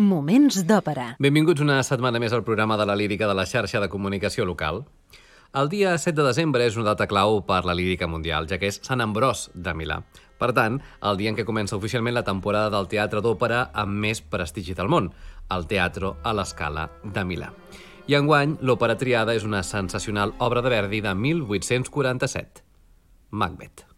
Moments d'òpera. Benvinguts una setmana més al programa de la lírica de la xarxa de comunicació local. El dia 7 de desembre és una data clau per la lírica mundial, ja que és Sant Ambròs de Milà. Per tant, el dia en què comença oficialment la temporada del teatre d'òpera amb més prestigi del món, el Teatro a l'Escala de Milà. I enguany, l'òpera triada és una sensacional obra de Verdi de 1847, Macbeth.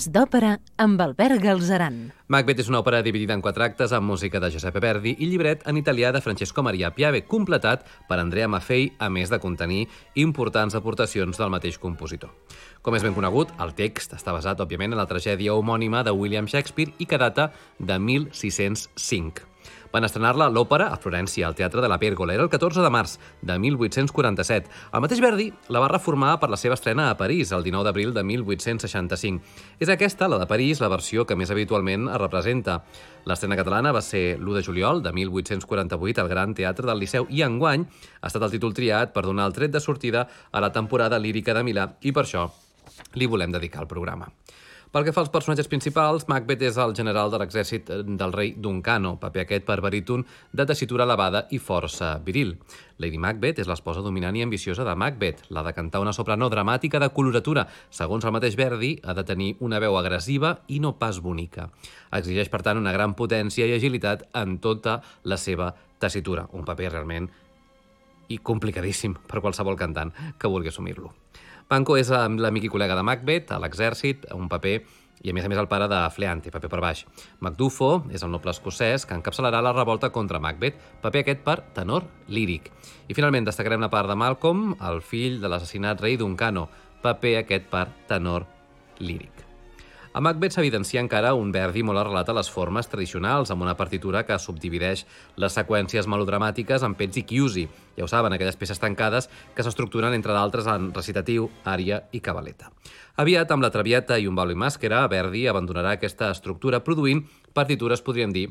Moments d'òpera amb Albert Galzeran. Macbeth és una òpera dividida en quatre actes amb música de Giuseppe Verdi i llibret en italià de Francesco Maria Piave, completat per Andrea Maffei, a més de contenir importants aportacions del mateix compositor. Com és ben conegut, el text està basat, òbviament, en la tragèdia homònima de William Shakespeare i que data de 1605. Van estrenar-la a l'òpera a Florència, al Teatre de la Pèrgola. Era el 14 de març de 1847. El mateix Verdi la va reformar per la seva estrena a París, el 19 d'abril de 1865. És aquesta, la de París, la versió que més habitualment es representa. L'estrena catalana va ser l'1 de juliol de 1848 al Gran Teatre del Liceu i enguany ha estat el títol triat per donar el tret de sortida a la temporada lírica de Milà i per això li volem dedicar el programa. Pel que fa als personatges principals, Macbeth és el general de l'exèrcit del rei Duncano, paper aquest per baríton de tessitura elevada i força viril. Lady Macbeth és l'esposa dominant i ambiciosa de Macbeth, la de cantar una soprano dramàtica de coloratura. Segons el mateix Verdi, ha de tenir una veu agressiva i no pas bonica. Exigeix, per tant, una gran potència i agilitat en tota la seva tessitura. Un paper realment i complicadíssim per qualsevol cantant que vulgui assumir-lo. Panko és l'amic i col·lega de Macbeth a l'exèrcit, un paper i a més a més el pare de Fleante, paper per baix. Macduffo és el noble escocès que encapçalarà la revolta contra Macbeth, paper aquest per tenor líric. I finalment destacarem la part de Malcolm, el fill de l'assassinat rei Duncano, paper aquest per tenor líric. A Macbeth s'evidencia encara un Verdi molt arrelat a les formes tradicionals, amb una partitura que subdivideix les seqüències melodramàtiques en pets i chiusi. Ja ho saben, aquelles peces tancades que s'estructuren, entre d'altres, en recitatiu, ària i cabaleta. Aviat, amb la Traviata i un balo i màscara, Verdi abandonarà aquesta estructura, produint partitures, podríem dir,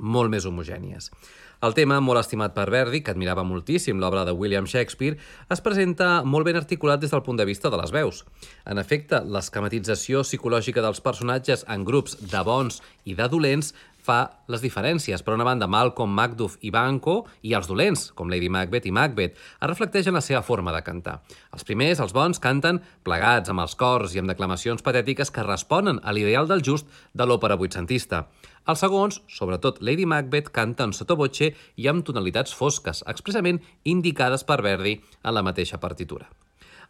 molt més homogènies. El tema, molt estimat per Verdi, que admirava moltíssim l'obra de William Shakespeare, es presenta molt ben articulat des del punt de vista de les veus. En efecte, l'esquematització psicològica dels personatges en grups de bons i de dolents fa les diferències. Per una banda, Malcolm, Macduff i Banco, i els dolents, com Lady Macbeth i Macbeth, es reflecteixen la seva forma de cantar. Els primers, els bons, canten plegats, amb els cors i amb declamacions patètiques que responen a l'ideal del just de l'òpera vuitcentista. Els segons, sobretot Lady Macbeth, canten sottovoce i amb tonalitats fosques, expressament indicades per Verdi en la mateixa partitura.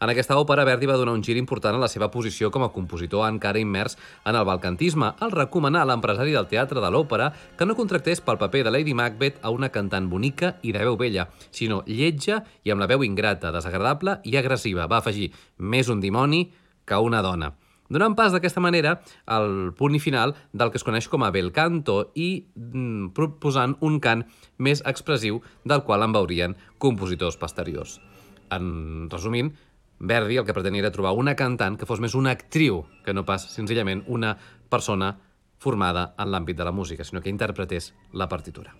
En aquesta òpera, Verdi va donar un gir important a la seva posició com a compositor encara immers en el balcantisme, al recomanar a l'empresari del teatre de l'òpera que no contractés pel paper de Lady Macbeth a una cantant bonica i de veu vella, sinó lletja i amb la veu ingrata, desagradable i agressiva. Va afegir més un dimoni que una dona donant pas d'aquesta manera al punt i final del que es coneix com a bel canto i mm, proposant un cant més expressiu del qual en veurien compositors posteriors. En resumint, Verdi el que pretenia era trobar una cantant que fos més una actriu que no pas senzillament una persona formada en l'àmbit de la música, sinó que interpretés la partitura.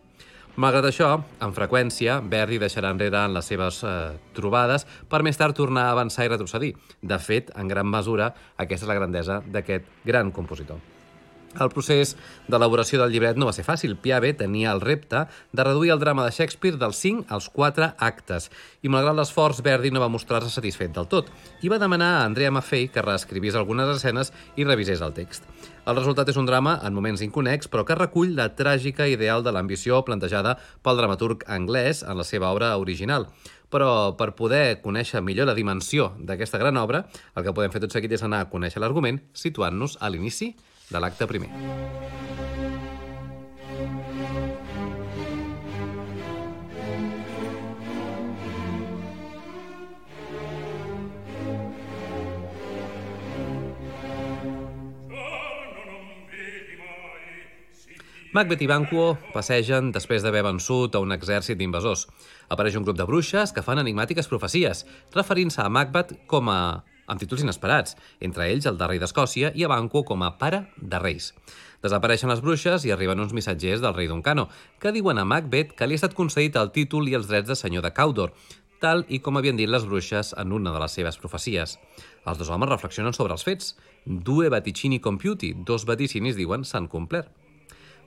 Malgrat això, amb freqüència, Verdi deixarà enrere en les seves eh, trobades per més tard tornar a avançar i retrocedir. De fet, en gran mesura, aquesta és la grandesa d'aquest gran compositor. El procés d'elaboració del llibret no va ser fàcil. Piave tenia el repte de reduir el drama de Shakespeare dels 5 als 4 actes i, malgrat l'esforç, Verdi no va mostrar-se satisfet del tot i va demanar a Andrea Maffei que reescrivís algunes escenes i revisés el text. El resultat és un drama en moments inconex, però que recull la tràgica ideal de l'ambició plantejada pel dramaturg anglès en la seva obra original. Però per poder conèixer millor la dimensió d'aquesta gran obra, el que podem fer tot seguit és anar a conèixer l'argument situant-nos a l'inici de l'acte primer. Macbeth i Banquo passegen després d'haver vençut a un exèrcit d'invasors. Apareix un grup de bruixes que fan enigmàtiques profecies, referint-se a Macbeth com a amb títols inesperats, entre ells el de rei d'Escòcia i a Banquo com a pare de reis. Desapareixen les bruixes i arriben uns missatgers del rei Duncano, que diuen a Macbeth que li ha estat concedit el títol i els drets de senyor de Cawdor, tal i com havien dit les bruixes en una de les seves profecies. Els dos homes reflexionen sobre els fets. Due vaticini compiuti, dos vaticinis diuen s'han complert.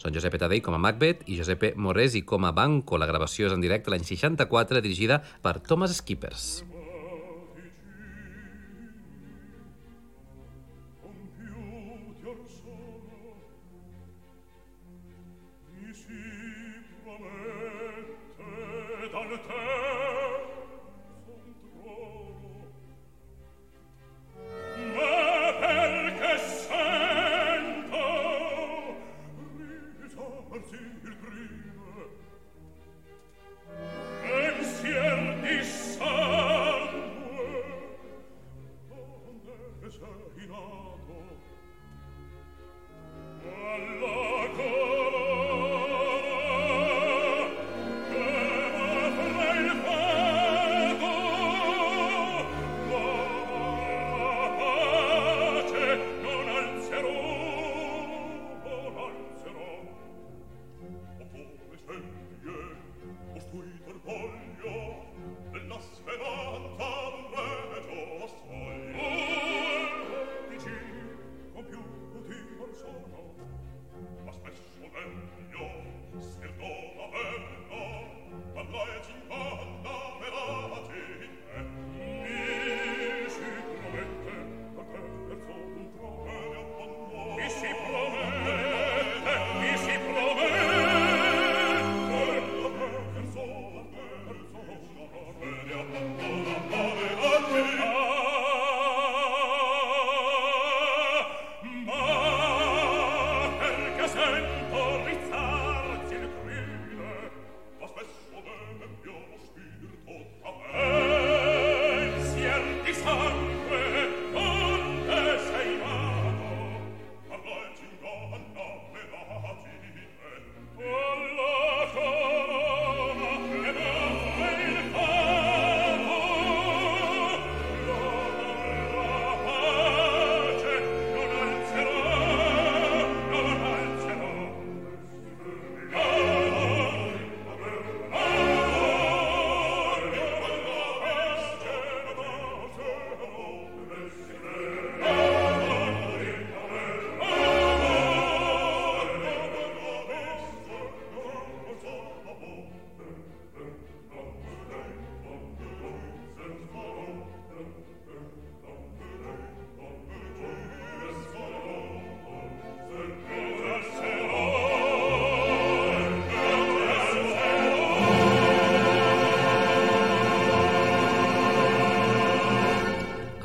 Són Giuseppe Tadei com a Macbeth i Giuseppe Moresi com a Banco. La gravació és en directe l'any 64, dirigida per Thomas Skippers.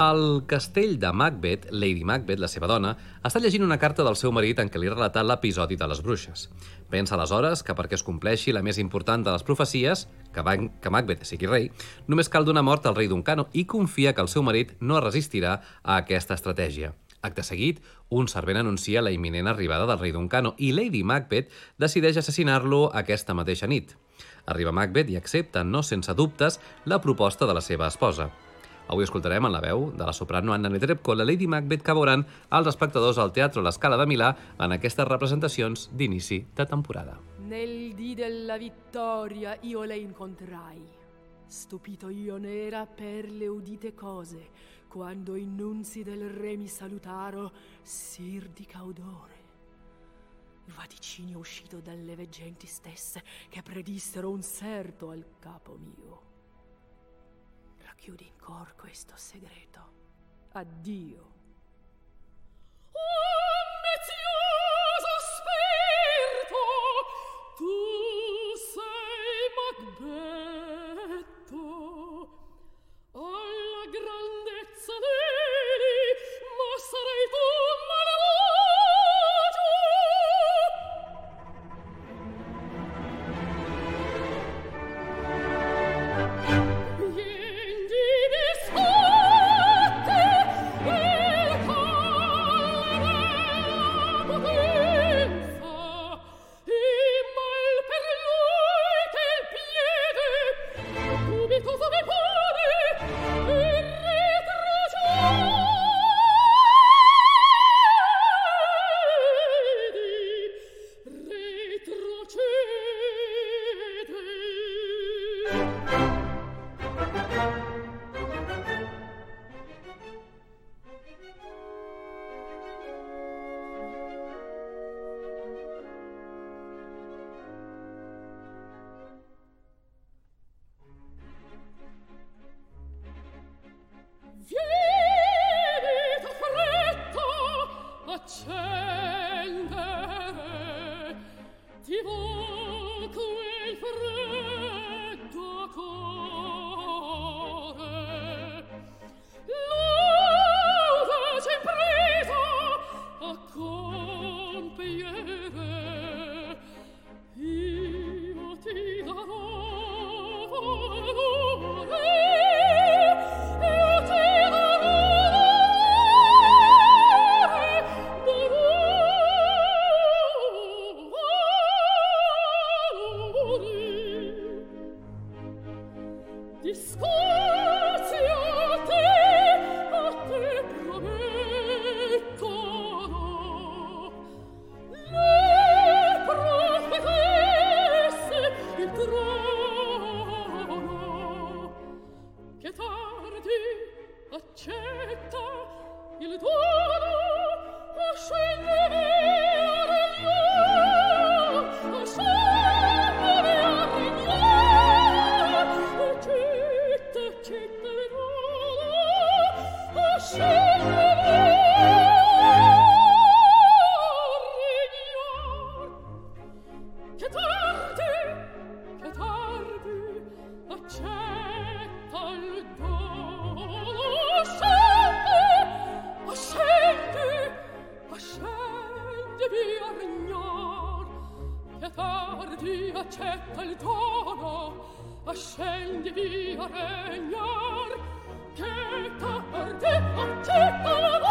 Al castell de Macbeth, Lady Macbeth, la seva dona, està llegint una carta del seu marit en què li ha relatat l'episodi de les bruixes. Pensa aleshores que perquè es compleixi la més important de les profecies, que, Van que Macbeth sigui rei, només cal donar mort al rei Duncano i confia que el seu marit no resistirà a aquesta estratègia. Acte seguit, un servent anuncia la imminent arribada del rei Duncano i Lady Macbeth decideix assassinar-lo aquesta mateixa nit. Arriba Macbeth i accepta, no sense dubtes, la proposta de la seva esposa. Avui escoltarem en la veu de la soprano Anna Netrebko la Lady Macbeth que veuran els espectadors al Teatre La Scala de Milà en aquestes representacions d'inici de temporada. Nel dì della vittoria io le incontrai. Stupito io n'era per le udite cose, quando i nunzi del re mi salutaro, sir di caudore. Vaticinio uscito dalle veggenti stesse, che predissero un serto al capo mio. racchiudi in cor questo segreto. Addio. Oh, mezioso spirito, tu sei Macbeth. ma scendi via regnar che tardi accetta la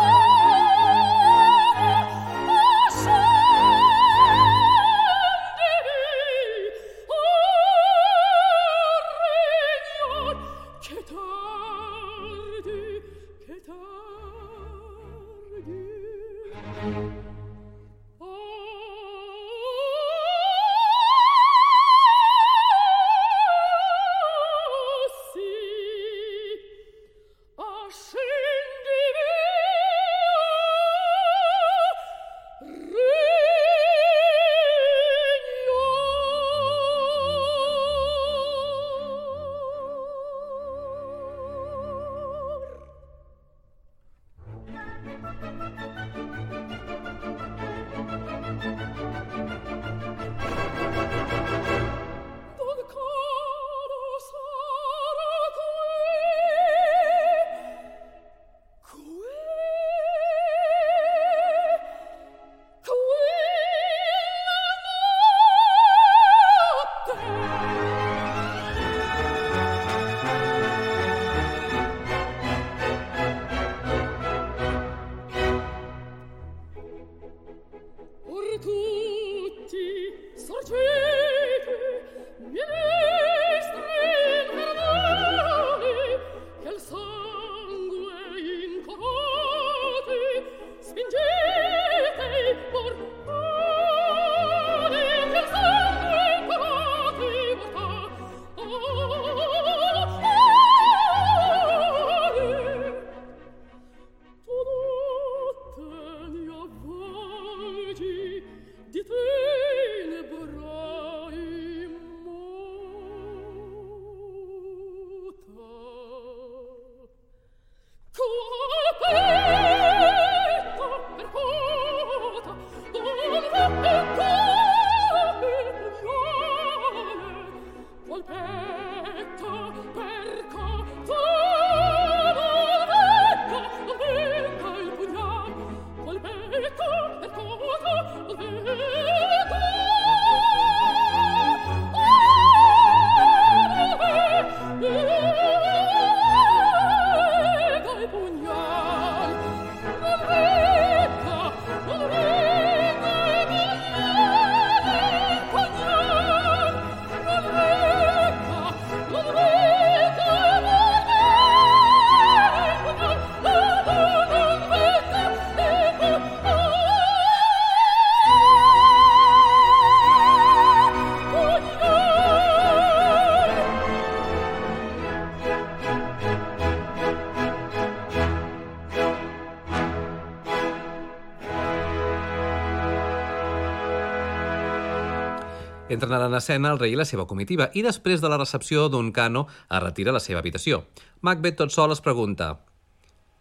Entren ara en escena el rei i la seva comitiva i després de la recepció d'un cano es retira a la seva habitació. Macbeth tot sol es pregunta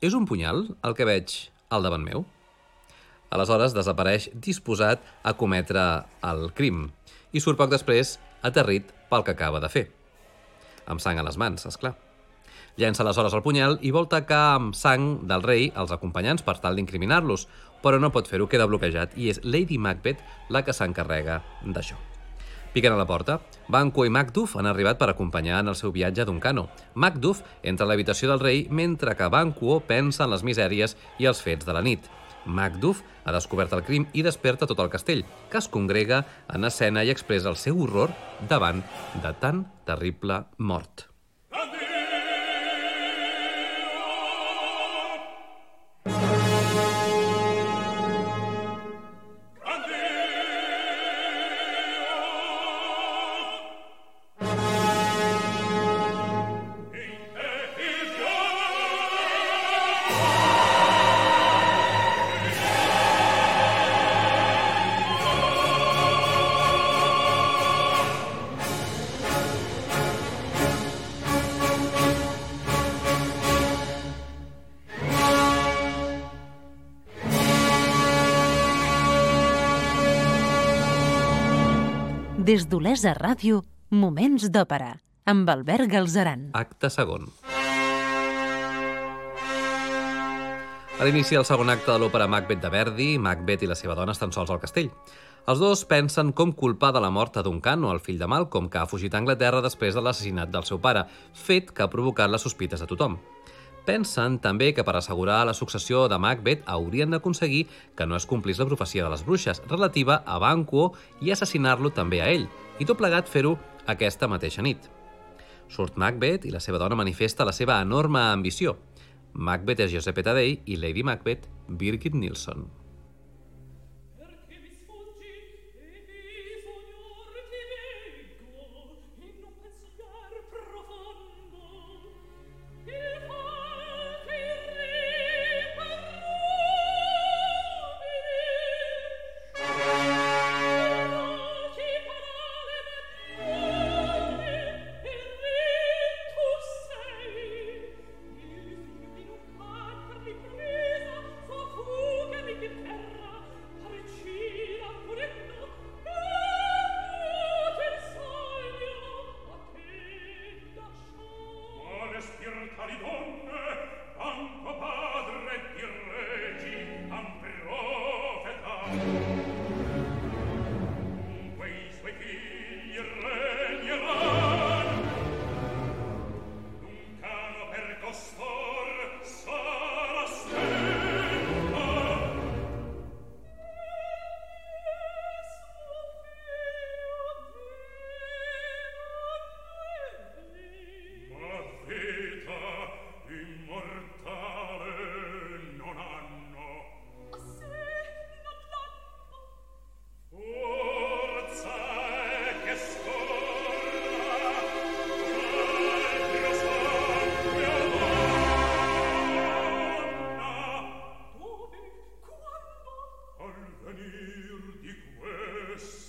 «És un punyal el que veig al davant meu?» Aleshores desapareix disposat a cometre el crim i surt poc després aterrit pel que acaba de fer. Amb sang a les mans, és clar. Llença aleshores el punyal i vol tacar amb sang del rei els acompanyants per tal d'incriminar-los, però no pot fer-ho, queda bloquejat, i és Lady Macbeth la que s'encarrega d'això. Piquen a la porta. Banquo i Macduff han arribat per acompanyar en el seu viatge d'un cano. Macduff entra a l'habitació del rei mentre que Banquo pensa en les misèries i els fets de la nit. Macduff ha descobert el crim i desperta tot el castell, que es congrega en escena i expressa el seu horror davant de tan terrible mort. D'Olesa Ràdio, Moments d'Òpera, amb Albert Galzeran. Acte segon. A l'inici del segon acte de l'òpera Macbeth de Verdi, Macbeth i la seva dona estan sols al castell. Els dos pensen com culpar de la mort a Duncan o el fill de Malcolm, que ha fugit a Anglaterra després de l'assassinat del seu pare, fet que ha provocat les sospites de tothom. Pensen també que per assegurar la successió de Macbeth haurien d'aconseguir que no es complís la profecia de les bruixes relativa a Banquo i assassinar-lo també a ell, i tot plegat fer-ho aquesta mateixa nit. Surt Macbeth i la seva dona manifesta la seva enorme ambició. Macbeth és Giuseppe Tadei i Lady Macbeth, Birgit Nilsson. Yes.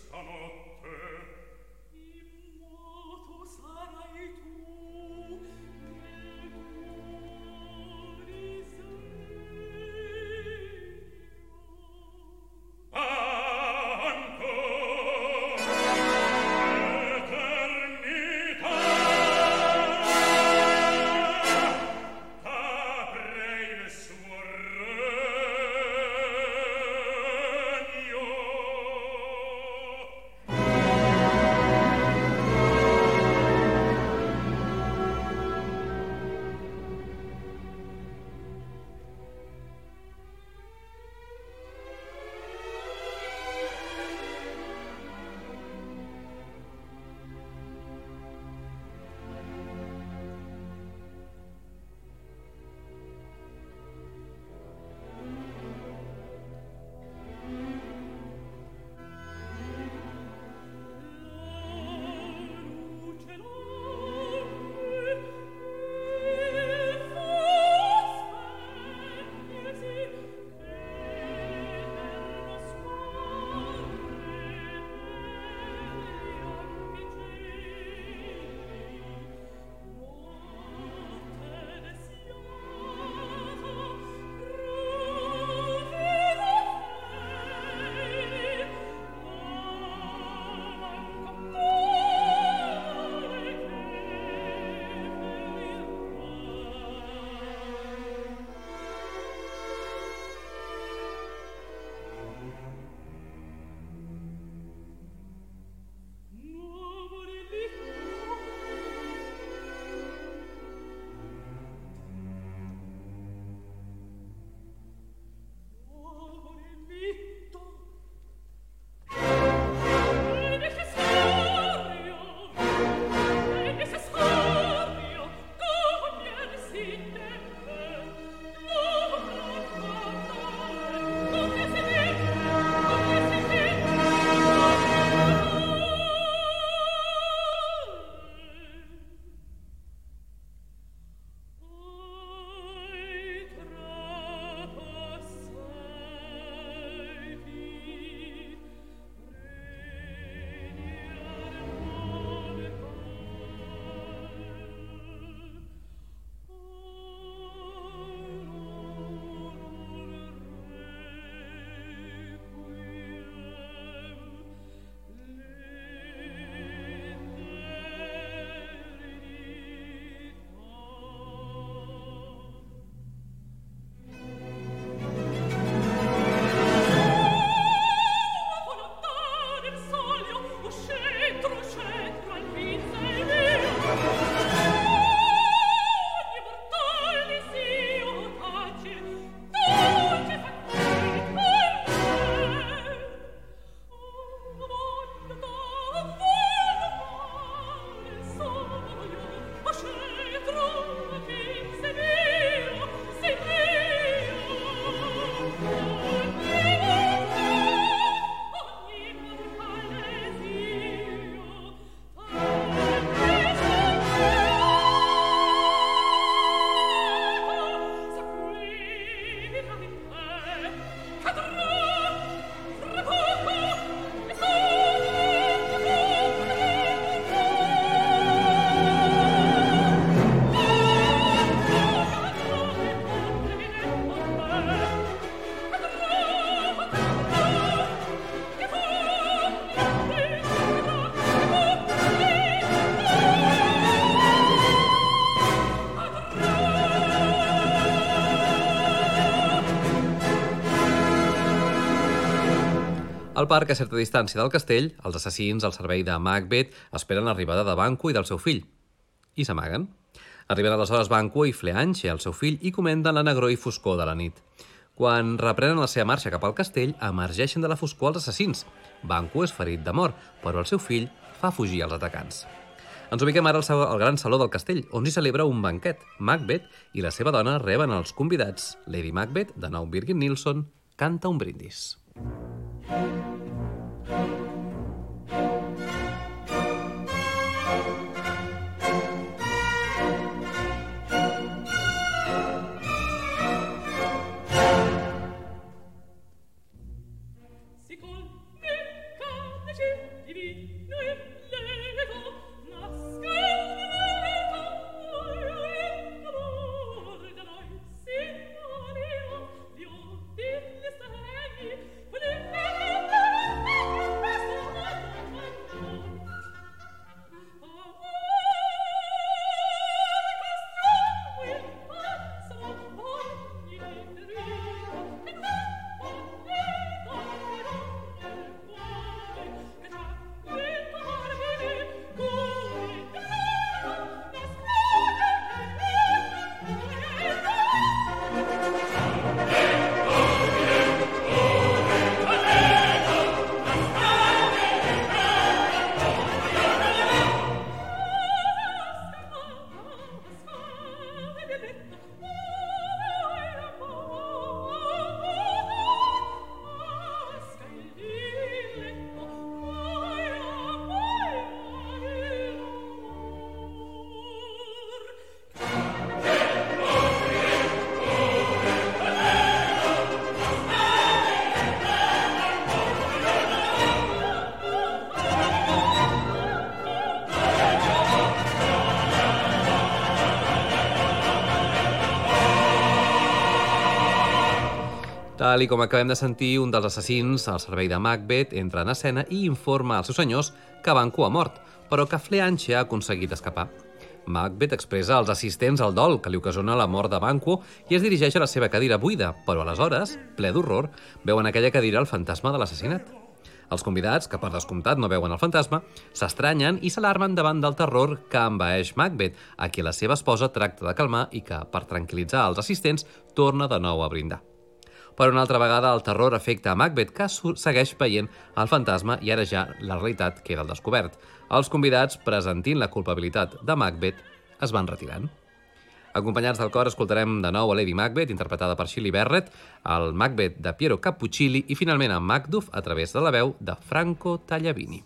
Al parc, a certa distància del castell, els assassins al servei de Macbeth esperen l'arribada de Banquo i del seu fill. I s'amaguen. Arriben aleshores Banquo i Fleanche, el seu fill, i comenten la negror i foscor de la nit. Quan reprenen la seva marxa cap al castell, emergeixen de la foscor els assassins. Banquo és ferit de mort, però el seu fill fa fugir els atacants. Ens ubiquem ara al, al gran saló del castell, on s'hi celebra un banquet. Macbeth i la seva dona reben els convidats. Lady Macbeth, de nou Birgit Nilsson, canta un brindis. Tal i com acabem de sentir, un dels assassins al servei de Macbeth entra en escena i informa als seus senyors que Banco ha mort, però que Fleanche ha aconseguit escapar. Macbeth expressa als assistents el dol que li ocasiona la mort de Banquo i es dirigeix a la seva cadira buida, però aleshores, ple d'horror, veuen aquella cadira el fantasma de l'assassinat. Els convidats, que per descomptat no veuen el fantasma, s'estranyen i s'alarmen davant del terror que envaeix Macbeth, a qui la seva esposa tracta de calmar i que, per tranquil·litzar els assistents, torna de nou a brindar. Per una altra vegada, el terror afecta a Macbeth, que segueix veient el fantasma i ara ja la realitat queda al descobert. Els convidats, presentint la culpabilitat de Macbeth, es van retirant. Acompanyats del cor, escoltarem de nou a Lady Macbeth, interpretada per Shirley Barrett, el Macbeth de Piero Cappuccilli i finalment a Macduff a través de la veu de Franco Tagliavini.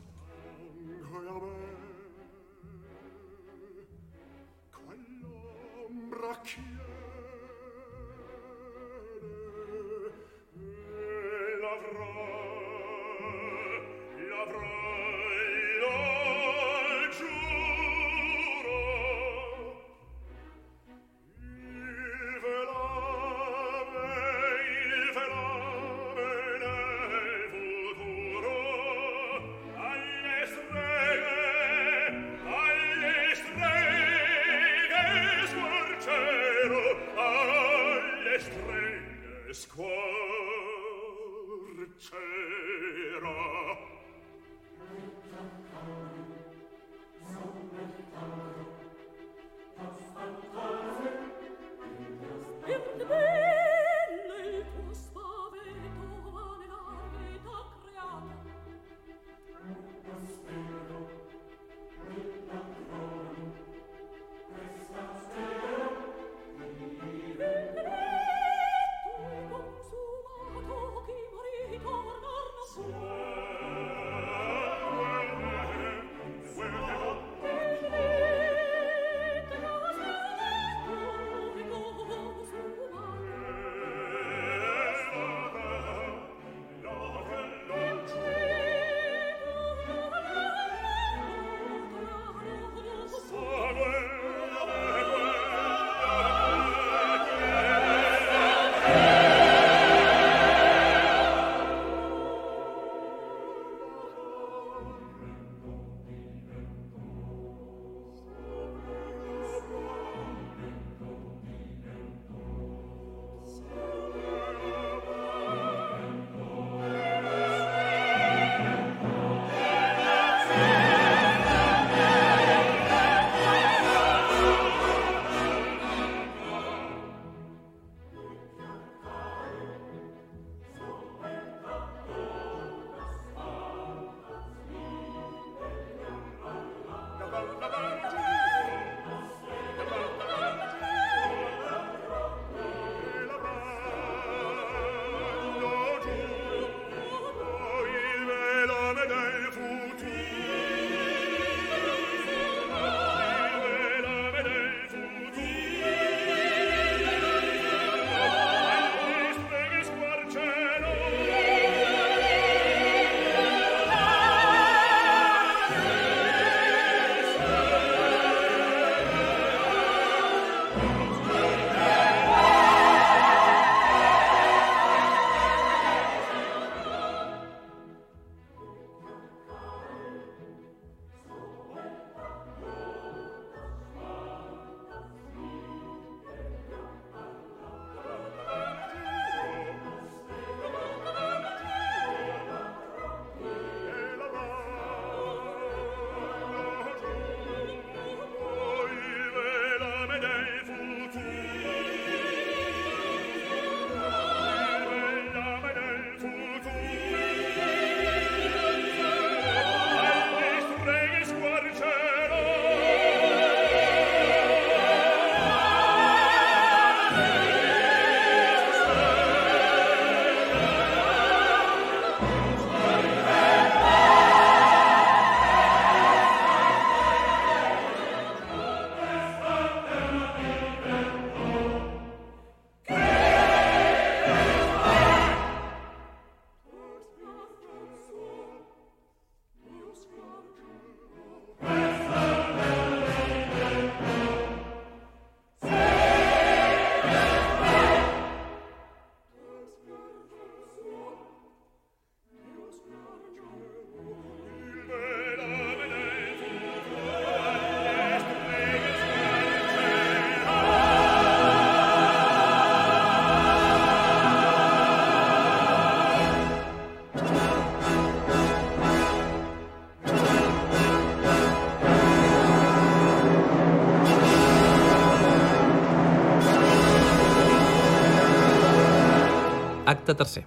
Acte tercer.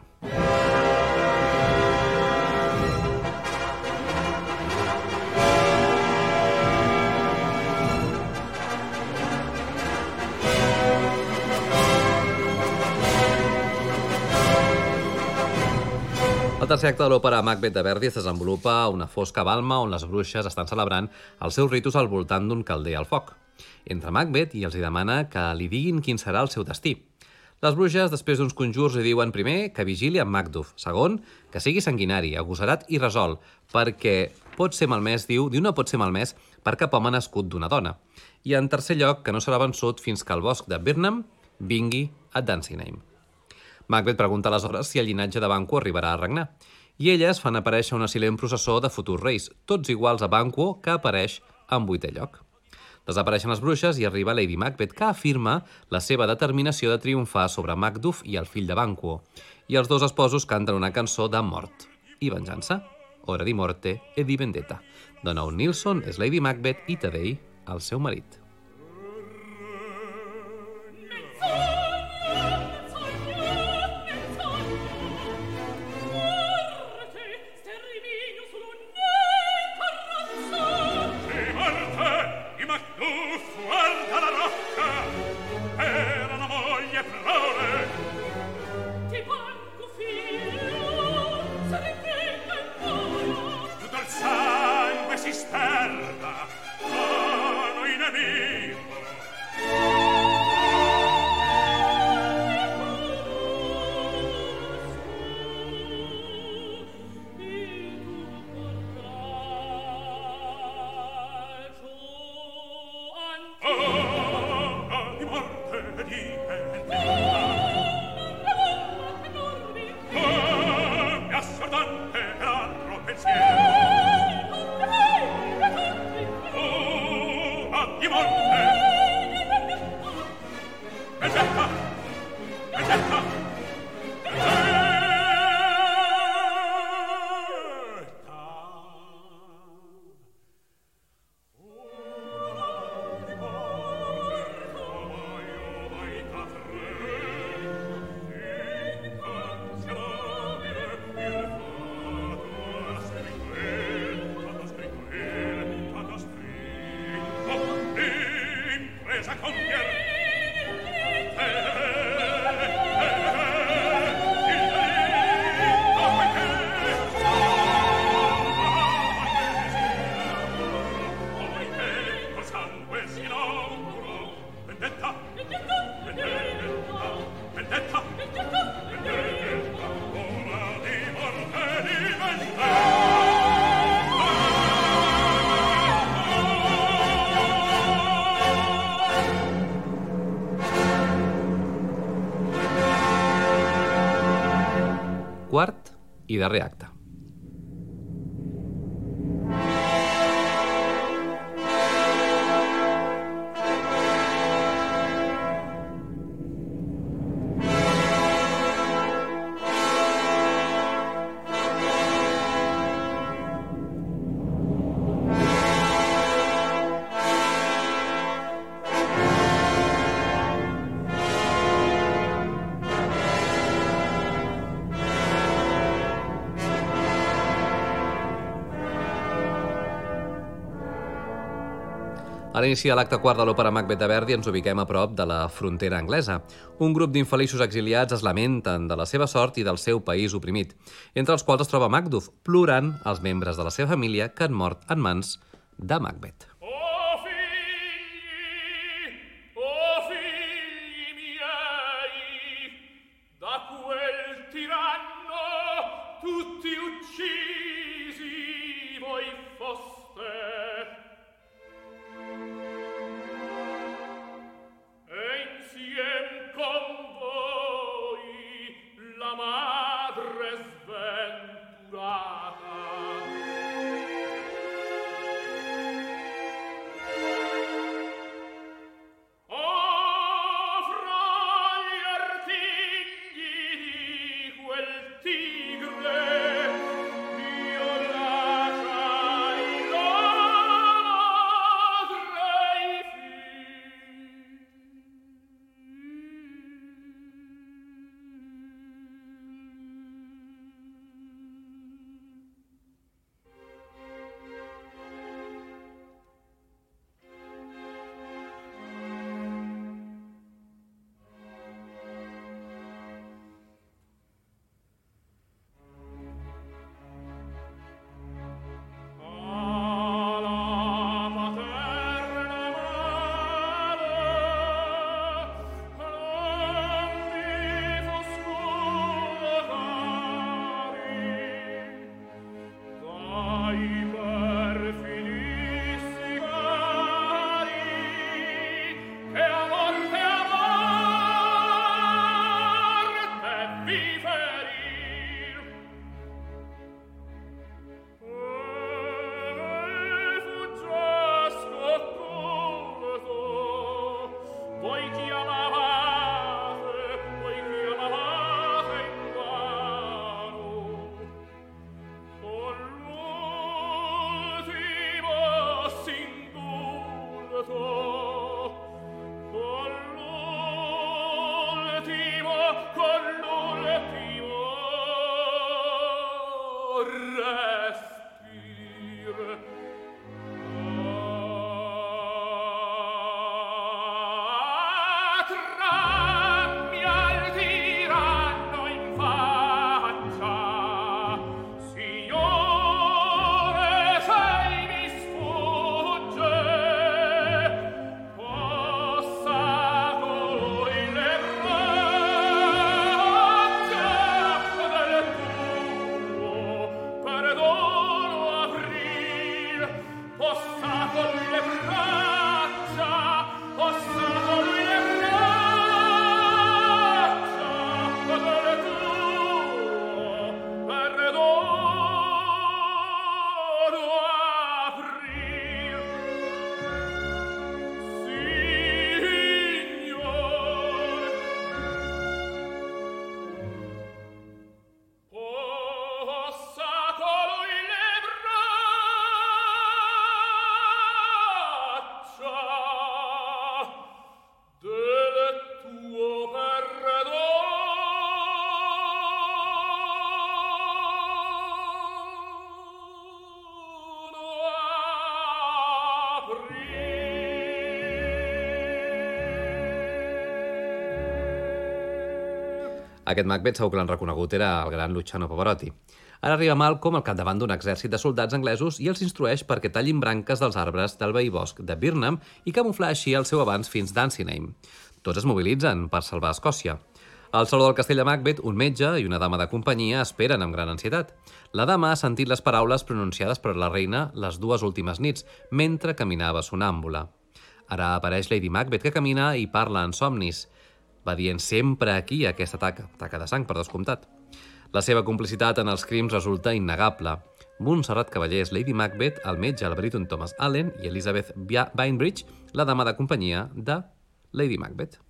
El tercer acte de l'òpera Macbeth de Verdi es desenvolupa a una fosca balma on les bruixes estan celebrant els seus ritus al voltant d'un calder al foc. Entra Macbeth i els hi demana que li diguin quin serà el seu destí. Les bruixes, després d'uns conjurs, li diuen primer que vigili amb Macduff, segon, que sigui sanguinari, agosarat i resol, perquè pot ser malmès, diu, diu no pot ser malmès per cap home nascut d'una dona. I en tercer lloc, que no serà vençut fins que el bosc de Birnam vingui a Dunsinane. Macbeth pregunta aleshores si el llinatge de Banquo arribarà a regnar. I elles fan aparèixer una silent processó de futurs reis, tots iguals a Banquo, que apareix en vuitè lloc. Desapareixen les bruixes i arriba Lady Macbeth, que afirma la seva determinació de triomfar sobre Macduff i el fill de Banquo. I els dos esposos canten una cançó de mort i venjança. Hora di morte e di vendetta. Dona un Nilsson és Lady Macbeth i Tadei, el seu marit. I darrer acte. A l'inici de l'acte quart de l'òpera Macbeth de Verdi ens ubiquem a prop de la frontera anglesa. Un grup d'infeliços exiliats es lamenten de la seva sort i del seu país oprimit, entre els quals es troba Macduff, plorant els membres de la seva família que han mort en mans de Macbeth. Aquest Macbeth segur que l'han reconegut, era el gran Luciano Pavarotti. Ara arriba Malcolm al capdavant d'un exèrcit de soldats anglesos i els instrueix perquè tallin branques dels arbres del veí bosc de Birnam i camuflar així el seu avanç fins Dunsinane. Tots es mobilitzen per salvar Escòcia. Al saló del castell de Macbeth, un metge i una dama de companyia esperen amb gran ansietat. La dama ha sentit les paraules pronunciades per la reina les dues últimes nits, mentre caminava sonàmbula. Ara apareix Lady Macbeth, que camina i parla en somnis va dient sempre aquí aquesta taca, taca de sang, per descomptat. La seva complicitat en els crims resulta innegable. Montserrat Cavallers, Lady Macbeth, el metge, el baríton Thomas Allen i Elizabeth Bainbridge, la dama de companyia de Lady Macbeth.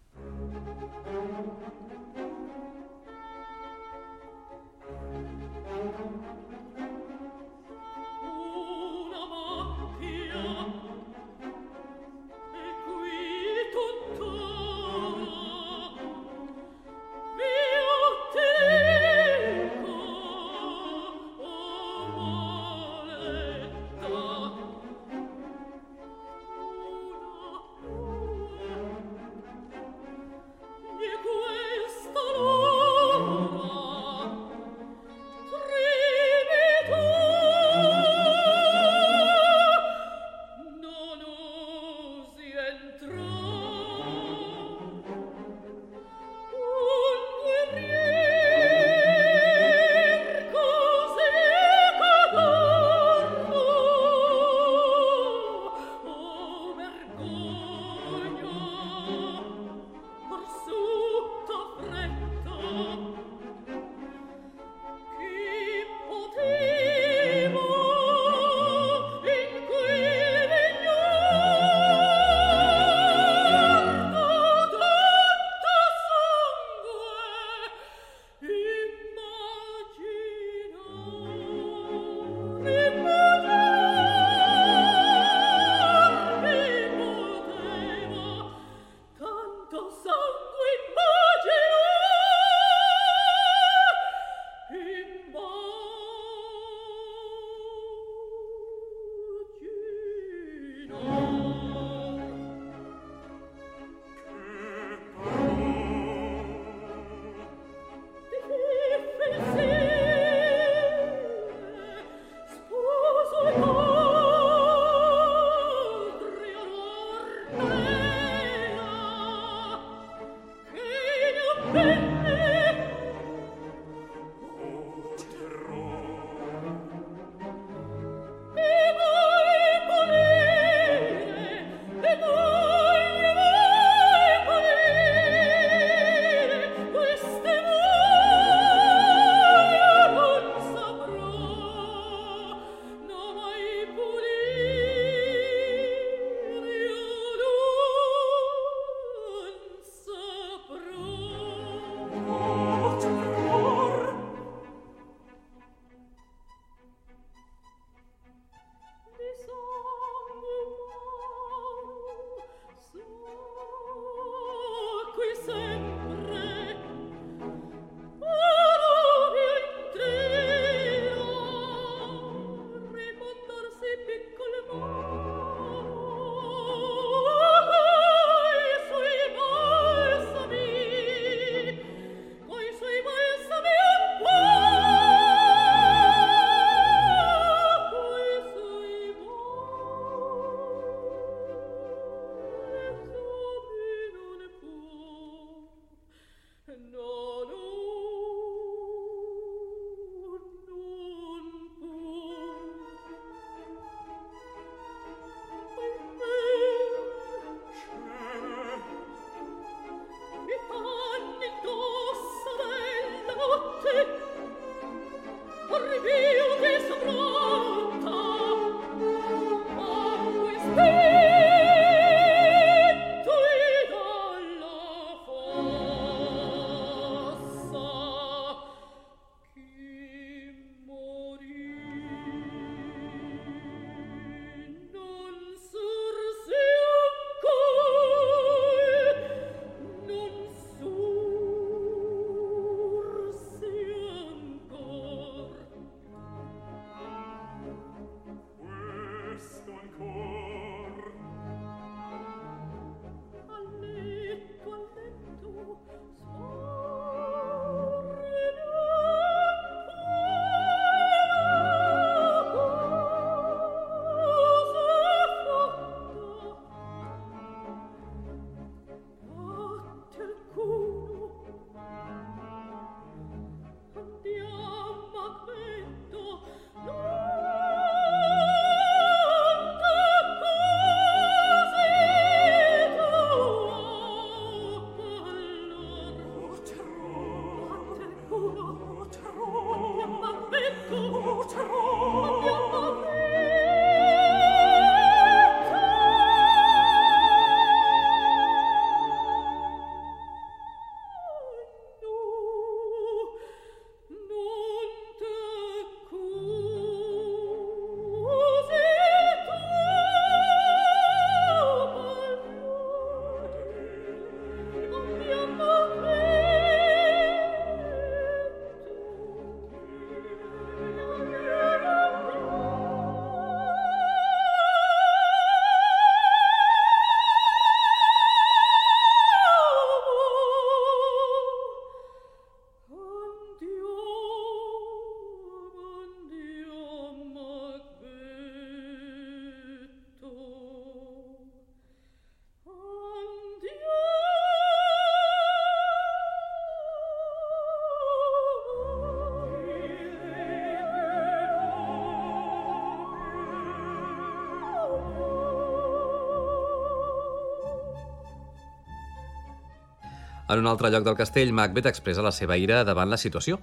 En un altre lloc del castell, Macbeth expressa la seva ira davant la situació.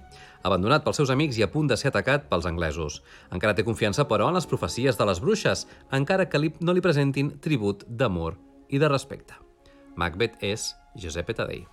Abandonat pels seus amics i a punt de ser atacat pels anglesos. Encara té confiança, però, en les profecies de les bruixes, encara que li, no li presentin tribut d'amor i de respecte. Macbeth és Giuseppe Tadei.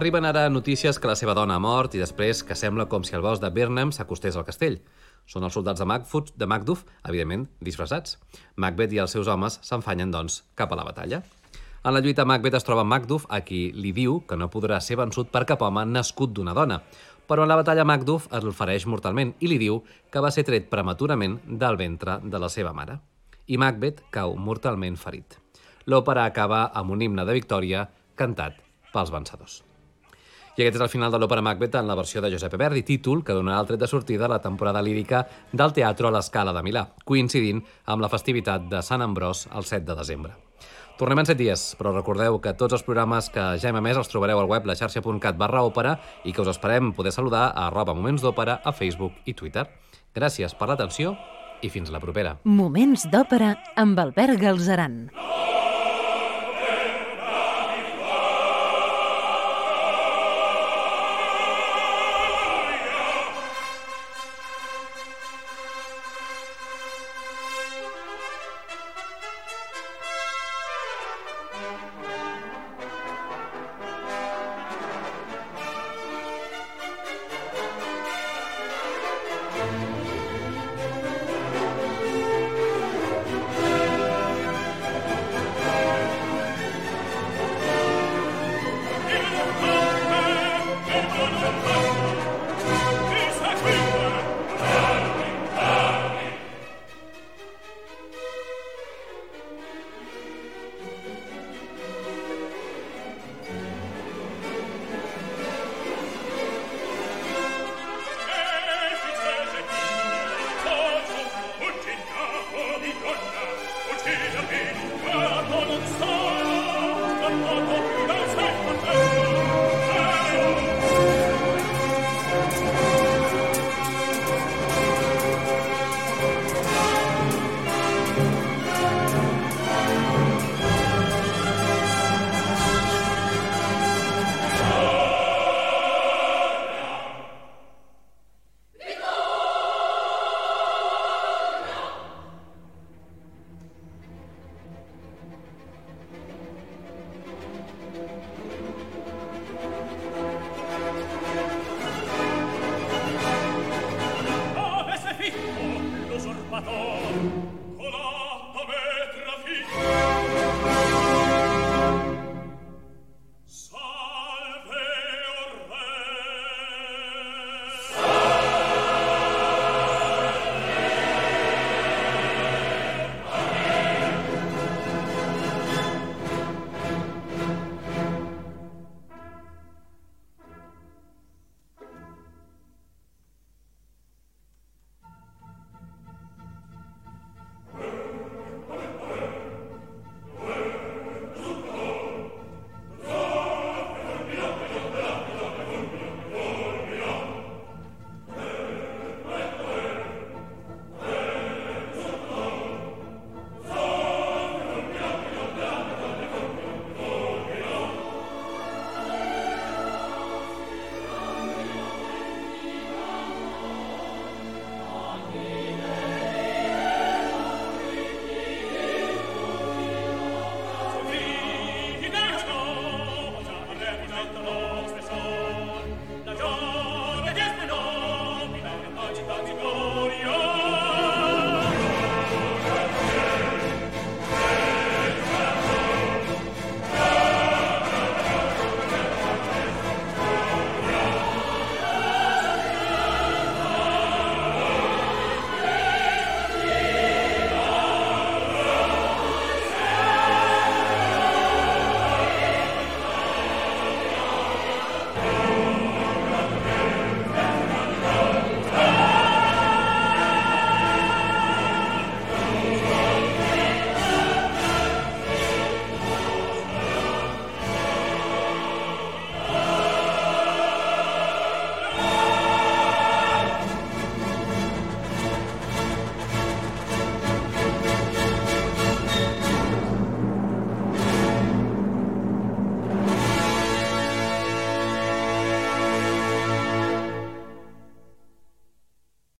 Arriben ara notícies que la seva dona ha mort i després que sembla com si el bosc de Birnam s'acostés al castell. Són els soldats de, Macfoot, de Macduff, evidentment, disfressats. Macbeth i els seus homes s'enfanyen, doncs, cap a la batalla. En la lluita, Macbeth es troba Macduff, a qui li diu que no podrà ser vençut per cap home nascut d'una dona. Però en la batalla Macduff el fereix mortalment i li diu que va ser tret prematurament del ventre de la seva mare. I Macbeth cau mortalment ferit. L'òpera acaba amb un himne de victòria cantat pels vencedors. I aquest és el final de l'òpera Macbeth en la versió de Giuseppe Verdi, títol que donarà el tret de sortida a la temporada lírica del Teatro a l'Escala de Milà, coincidint amb la festivitat de Sant Ambròs el 7 de desembre. Tornem en 7 dies, però recordeu que tots els programes que ja hem emès els trobareu al web laxarxa.cat barra òpera i que us esperem poder saludar a arroba Moments d'Òpera a Facebook i Twitter. Gràcies per l'atenció i fins la propera. Moments d'òpera amb Albert Galzeran.